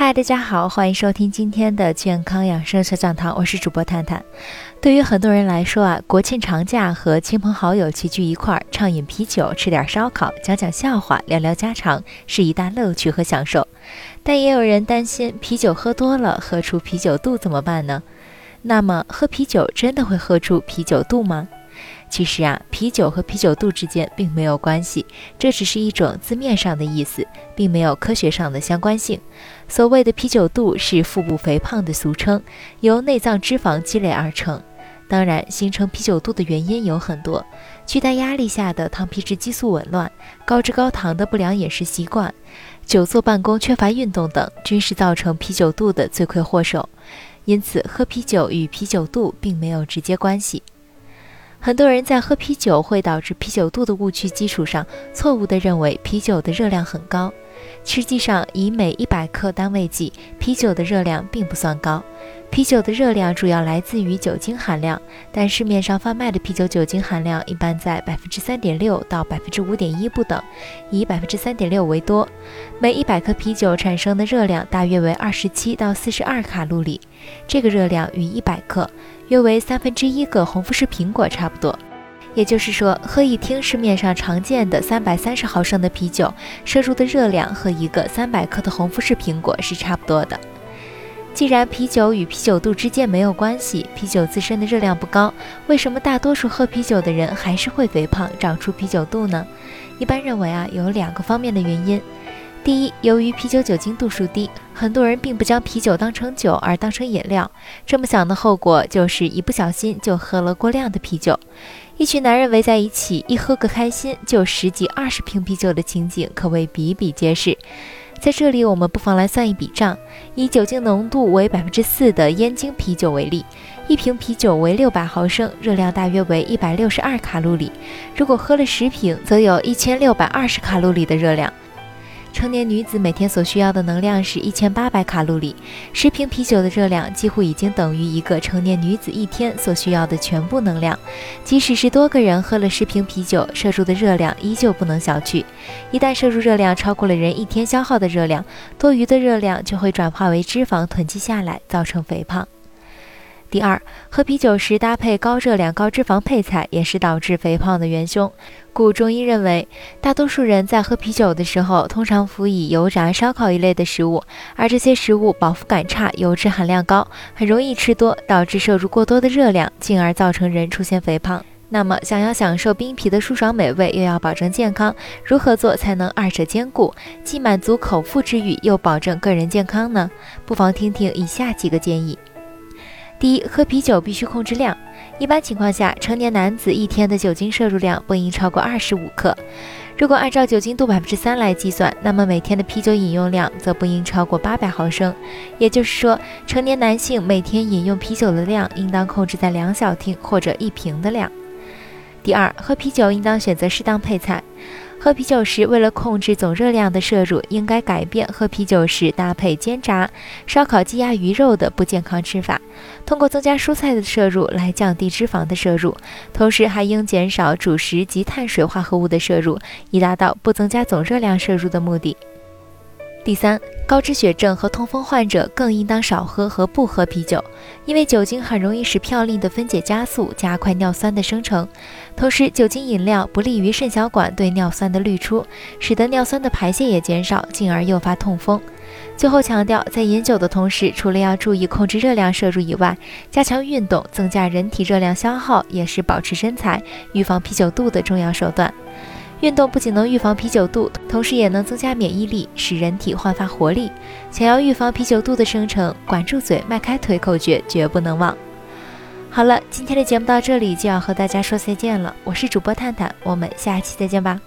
嗨，大家好，欢迎收听今天的健康养生小讲堂，我是主播探探。对于很多人来说啊，国庆长假和亲朋好友齐聚一块儿，畅饮啤酒，吃点烧烤，讲讲笑话，聊聊家常，是一大乐趣和享受。但也有人担心，啤酒喝多了，喝出啤酒肚怎么办呢？那么，喝啤酒真的会喝出啤酒肚吗？其实啊，啤酒和啤酒肚之间并没有关系，这只是一种字面上的意思，并没有科学上的相关性。所谓的啤酒肚是腹部肥胖的俗称，由内脏脂肪积累而成。当然，形成啤酒肚的原因有很多，巨大压力下的糖皮质激素紊乱、高脂高糖的不良饮食习惯、久坐办公缺乏运动等，均是造成啤酒肚的罪魁祸首。因此，喝啤酒与啤酒肚并没有直接关系。很多人在喝啤酒会导致啤酒肚的误区基础上，错误的认为啤酒的热量很高。实际上，以每一百克单位计，啤酒的热量并不算高。啤酒的热量主要来自于酒精含量，但市面上贩卖的啤酒酒精含量一般在百分之三点六到百分之五点一不等，以百分之三点六为多。每一百克啤酒产生的热量大约为二十七到四十二卡路里，这个热量与一百克约为三分之一个红富士苹果差不多。也就是说，喝一听市面上常见的三百三十毫升的啤酒，摄入的热量和一个三百克的红富士苹果是差不多的。既然啤酒与啤酒肚之间没有关系，啤酒自身的热量不高，为什么大多数喝啤酒的人还是会肥胖、长出啤酒肚呢？一般认为啊，有两个方面的原因。第一，由于啤酒酒精度数低，很多人并不将啤酒当成酒，而当成饮料。这么想的后果就是一不小心就喝了过量的啤酒。一群男人围在一起，一喝个开心，就十几二十瓶啤酒的情景可谓比比皆是。在这里，我们不妨来算一笔账：以酒精浓度为百分之四的燕京啤酒为例，一瓶啤酒为六百毫升，热量大约为一百六十二卡路里。如果喝了十瓶，则有一千六百二十卡路里的热量。成年女子每天所需要的能量是一千八百卡路里，十瓶啤酒的热量几乎已经等于一个成年女子一天所需要的全部能量。即使是多个人喝了十瓶啤酒，摄入的热量依旧不能小觑。一旦摄入热量超过了人一天消耗的热量，多余的热量就会转化为脂肪囤积下来，造成肥胖。第二，喝啤酒时搭配高热量、高脂肪配菜，也是导致肥胖的元凶。故中医认为，大多数人在喝啤酒的时候，通常辅以油炸、烧烤一类的食物，而这些食物饱腹感差，油脂含量高，很容易吃多，导致摄入过多的热量，进而造成人出现肥胖。那么，想要享受冰皮的舒爽美味，又要保证健康，如何做才能二者兼顾，既满足口腹之欲，又保证个人健康呢？不妨听听以下几个建议。第一，喝啤酒必须控制量。一般情况下，成年男子一天的酒精摄入量不应超过二十五克。如果按照酒精度百分之三来计算，那么每天的啤酒饮用量则不应超过八百毫升。也就是说，成年男性每天饮用啤酒的量应当控制在两小听或者一瓶的量。第二，喝啤酒应当选择适当配菜。喝啤酒时，为了控制总热量的摄入，应该改变喝啤酒时搭配煎炸、烧烤、鸡鸭鱼肉的不健康吃法，通过增加蔬菜的摄入来降低脂肪的摄入，同时还应减少主食及碳水化合物的摄入，以达到不增加总热量摄入的目的。第三，高脂血症和痛风患者更应当少喝和不喝啤酒，因为酒精很容易使嘌呤的分解加速，加快尿酸的生成。同时，酒精饮料不利于肾小管对尿酸的滤出，使得尿酸的排泄也减少，进而诱发痛风。最后强调，在饮酒的同时，除了要注意控制热量摄入以外，加强运动，增加人体热量消耗，也是保持身材、预防啤酒肚的重要手段。运动不仅能预防啤酒肚，同时也能增加免疫力，使人体焕发活力。想要预防啤酒肚的生成，管住嘴，迈开腿口诀绝不能忘。好了，今天的节目到这里就要和大家说再见了，我是主播探探，我们下期再见吧。